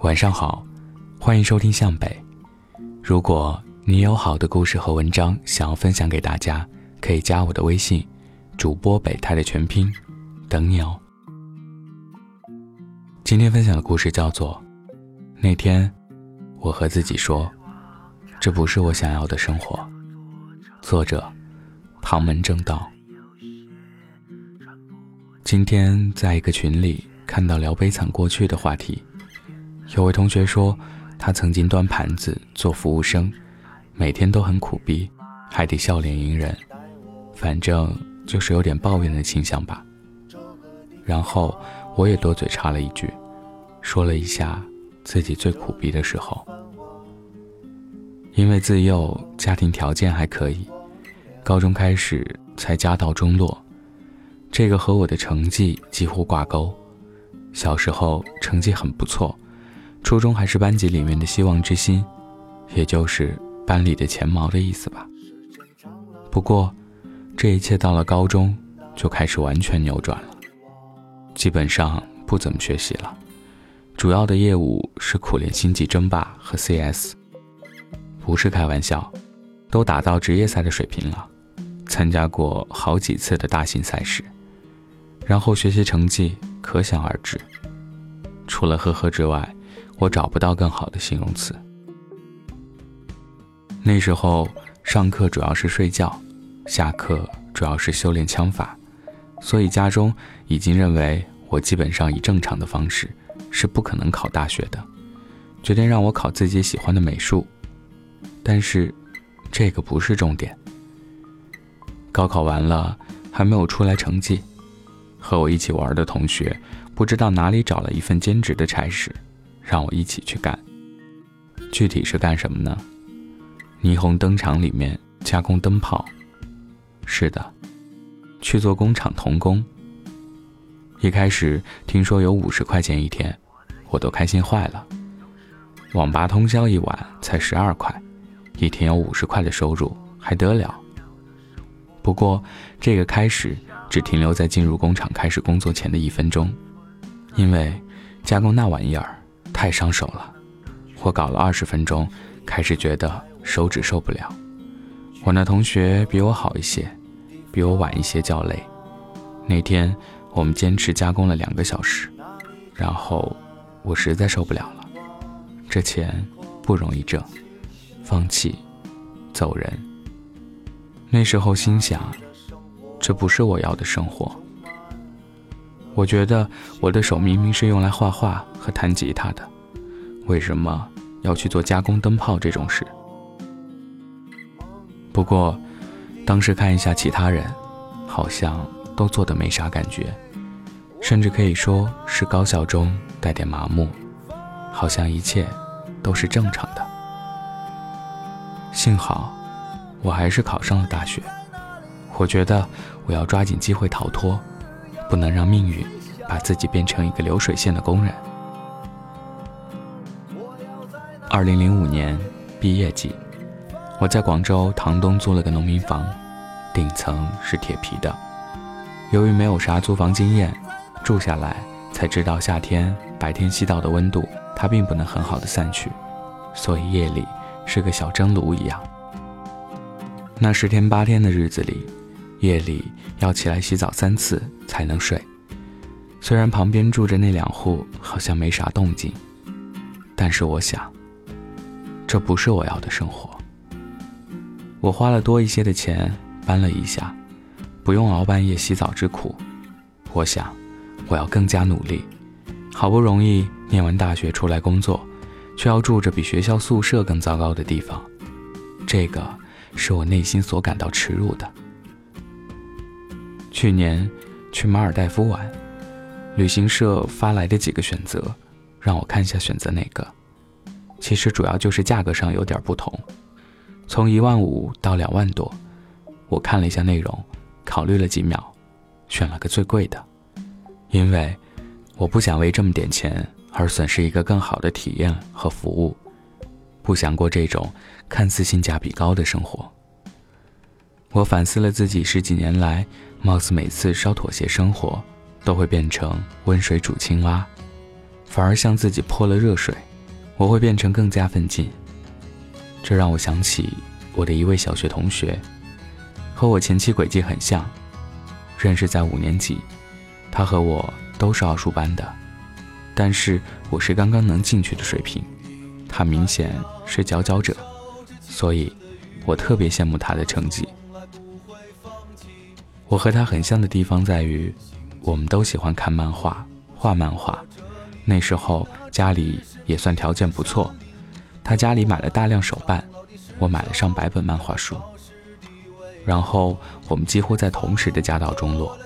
晚上好，欢迎收听向北。如果你有好的故事和文章想要分享给大家，可以加我的微信，主播北太的全拼，等你哦。今天分享的故事叫做《那天我和自己说，这不是我想要的生活》。作者：旁门正道。今天在一个群里看到聊悲惨过去的话题。有位同学说，他曾经端盘子做服务生，每天都很苦逼，还得笑脸迎人，反正就是有点抱怨的倾向吧。然后我也多嘴插了一句，说了一下自己最苦逼的时候。因为自幼家庭条件还可以，高中开始才家道中落，这个和我的成绩几乎挂钩。小时候成绩很不错。初中还是班级里面的希望之星，也就是班里的前茅的意思吧。不过，这一切到了高中就开始完全扭转了，基本上不怎么学习了，主要的业务是苦练星际争霸和 CS，不是开玩笑，都打到职业赛的水平了，参加过好几次的大型赛事，然后学习成绩可想而知，除了呵呵之外。我找不到更好的形容词。那时候上课主要是睡觉，下课主要是修炼枪法，所以家中已经认为我基本上以正常的方式是不可能考大学的，决定让我考自己喜欢的美术。但是，这个不是重点。高考完了还没有出来成绩，和我一起玩的同学不知道哪里找了一份兼职的差事。让我一起去干。具体是干什么呢？霓虹灯厂里面加工灯泡。是的，去做工厂童工。一开始听说有五十块钱一天，我都开心坏了。网吧通宵一晚才十二块，一天有五十块的收入还得了？不过这个开始只停留在进入工厂开始工作前的一分钟，因为加工那玩意儿。太伤手了，我搞了二十分钟，开始觉得手指受不了。我那同学比我好一些，比我晚一些叫累。那天我们坚持加工了两个小时，然后我实在受不了了，这钱不容易挣，放弃，走人。那时候心想，这不是我要的生活。我觉得我的手明明是用来画画和弹吉他的，为什么要去做加工灯泡这种事？不过，当时看一下其他人，好像都做的没啥感觉，甚至可以说是高效中带点麻木，好像一切都是正常的。幸好，我还是考上了大学。我觉得我要抓紧机会逃脱。不能让命运把自己变成一个流水线的工人。二零零五年毕业季，我在广州塘东租了个农民房，顶层是铁皮的。由于没有啥租房经验，住下来才知道夏天白天吸到的温度它并不能很好的散去，所以夜里是个小蒸炉一样。那十天八天的日子里。夜里要起来洗澡三次才能睡，虽然旁边住着那两户好像没啥动静，但是我想，这不是我要的生活。我花了多一些的钱搬了一下，不用熬半夜洗澡之苦。我想，我要更加努力。好不容易念完大学出来工作，却要住着比学校宿舍更糟糕的地方，这个是我内心所感到耻辱的。去年去马尔代夫玩，旅行社发来的几个选择，让我看一下选择哪个。其实主要就是价格上有点不同，从一万五到两万多。我看了一下内容，考虑了几秒，选了个最贵的，因为我不想为这么点钱而损失一个更好的体验和服务，不想过这种看似性价比高的生活。我反思了自己十几年来。貌似每次稍妥协，生活都会变成温水煮青蛙，反而像自己泼了热水，我会变成更加奋进。这让我想起我的一位小学同学，和我前期轨迹很像，认识在五年级，他和我都是奥数班的，但是我是刚刚能进去的水平，他明显是佼佼者，所以，我特别羡慕他的成绩。我和他很像的地方在于，我们都喜欢看漫画、画漫画。那时候家里也算条件不错，他家里买了大量手办，我买了上百本漫画书。然后我们几乎在同时的家道中落，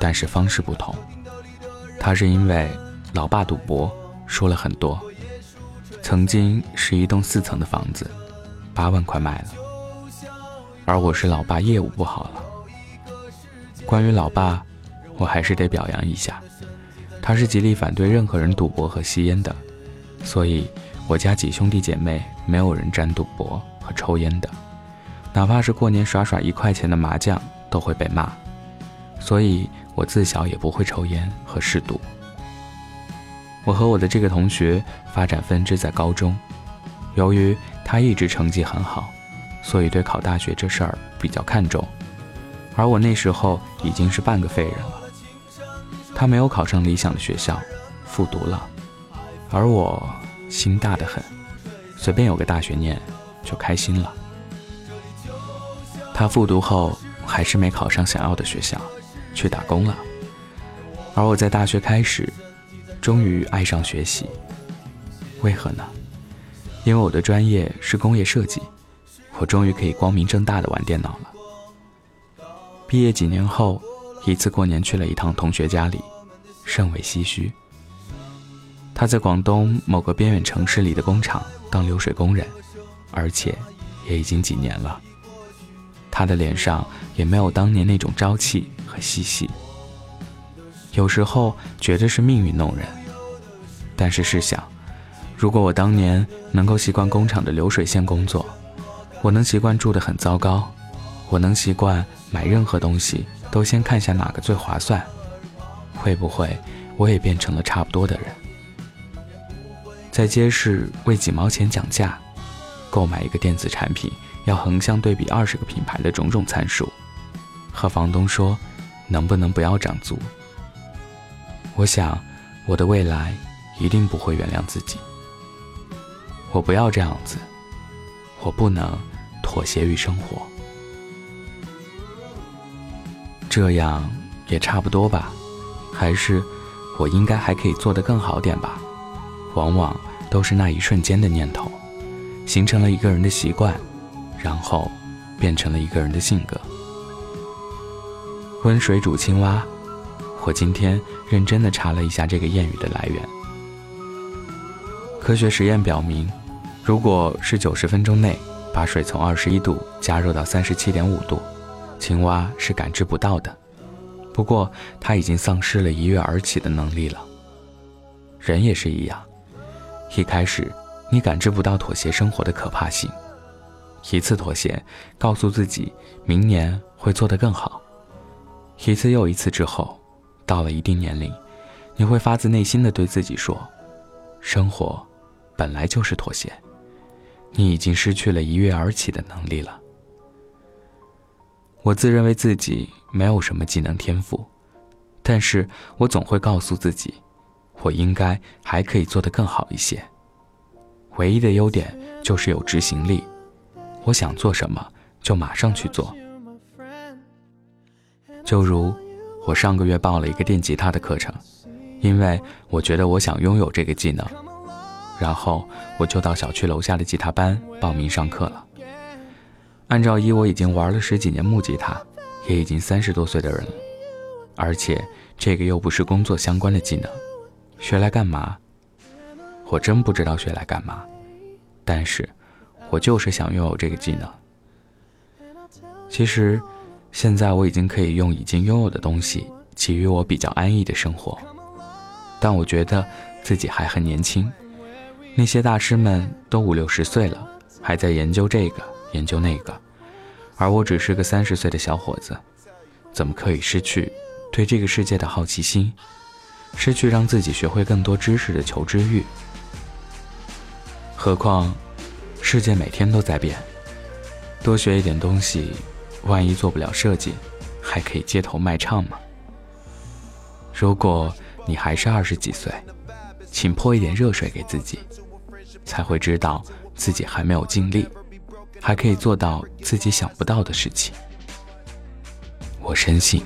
但是方式不同。他是因为老爸赌博输了很多，曾经是一栋四层的房子，八万块卖了。而我是老爸业务不好了。关于老爸，我还是得表扬一下。他是极力反对任何人赌博和吸烟的，所以我家几兄弟姐妹没有人沾赌博和抽烟的，哪怕是过年耍耍一块钱的麻将都会被骂，所以我自小也不会抽烟和嗜赌。我和我的这个同学发展分支在高中，由于他一直成绩很好，所以对考大学这事儿比较看重，而我那时候已经是半个废人了。他没有考上理想的学校，复读了，而我心大得很，随便有个大学念就开心了。他复读后还是没考上想要的学校，去打工了。而我在大学开始，终于爱上学习，为何呢？因为我的专业是工业设计，我终于可以光明正大的玩电脑了。毕业几年后。一次过年去了一趟同学家里，甚为唏嘘。他在广东某个边远城市里的工厂当流水工人，而且也已经几年了。他的脸上也没有当年那种朝气和嬉戏。有时候觉得是命运弄人，但是试想，如果我当年能够习惯工厂的流水线工作，我能习惯住得很糟糕，我能习惯买任何东西。都先看下哪个最划算，会不会我也变成了差不多的人？在街市为几毛钱讲价，购买一个电子产品要横向对比二十个品牌的种种参数，和房东说能不能不要涨租？我想我的未来一定不会原谅自己。我不要这样子，我不能妥协于生活。这样也差不多吧，还是我应该还可以做得更好点吧。往往都是那一瞬间的念头，形成了一个人的习惯，然后变成了一个人的性格。温水煮青蛙，我今天认真的查了一下这个谚语的来源。科学实验表明，如果是九十分钟内把水从二十一度加热到三十七点五度。青蛙是感知不到的，不过它已经丧失了一跃而起的能力了。人也是一样，一开始你感知不到妥协生活的可怕性，一次妥协，告诉自己明年会做得更好，一次又一次之后，到了一定年龄，你会发自内心的对自己说：生活本来就是妥协，你已经失去了一跃而起的能力了。我自认为自己没有什么技能天赋，但是我总会告诉自己，我应该还可以做得更好一些。唯一的优点就是有执行力，我想做什么就马上去做。就如我上个月报了一个电吉他的课程，因为我觉得我想拥有这个技能，然后我就到小区楼下的吉他班报名上课了。按照一，我已经玩了十几年木吉他，也已经三十多岁的人了，而且这个又不是工作相关的技能，学来干嘛？我真不知道学来干嘛，但是，我就是想拥有这个技能。其实，现在我已经可以用已经拥有的东西给予我比较安逸的生活，但我觉得自己还很年轻，那些大师们都五六十岁了，还在研究这个。研究那个，而我只是个三十岁的小伙子，怎么可以失去对这个世界的好奇心？失去让自己学会更多知识的求知欲。何况，世界每天都在变，多学一点东西，万一做不了设计，还可以街头卖唱吗。如果你还是二十几岁，请泼一点热水给自己，才会知道自己还没有尽力，还可以做到自己想不到的事情。我深信。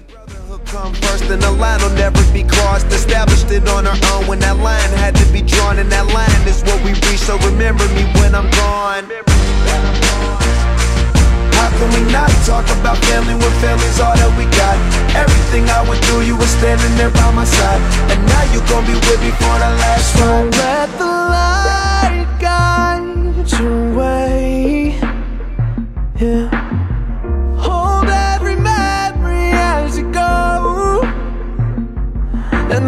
come first and the line will never be crossed Established it on our own when that line had to be drawn And that line is what we reach, so remember me when I'm gone How can we not talk about family when family's all that we got? Everything I went through, you were standing there by my side And now you gon' be with me for the last ride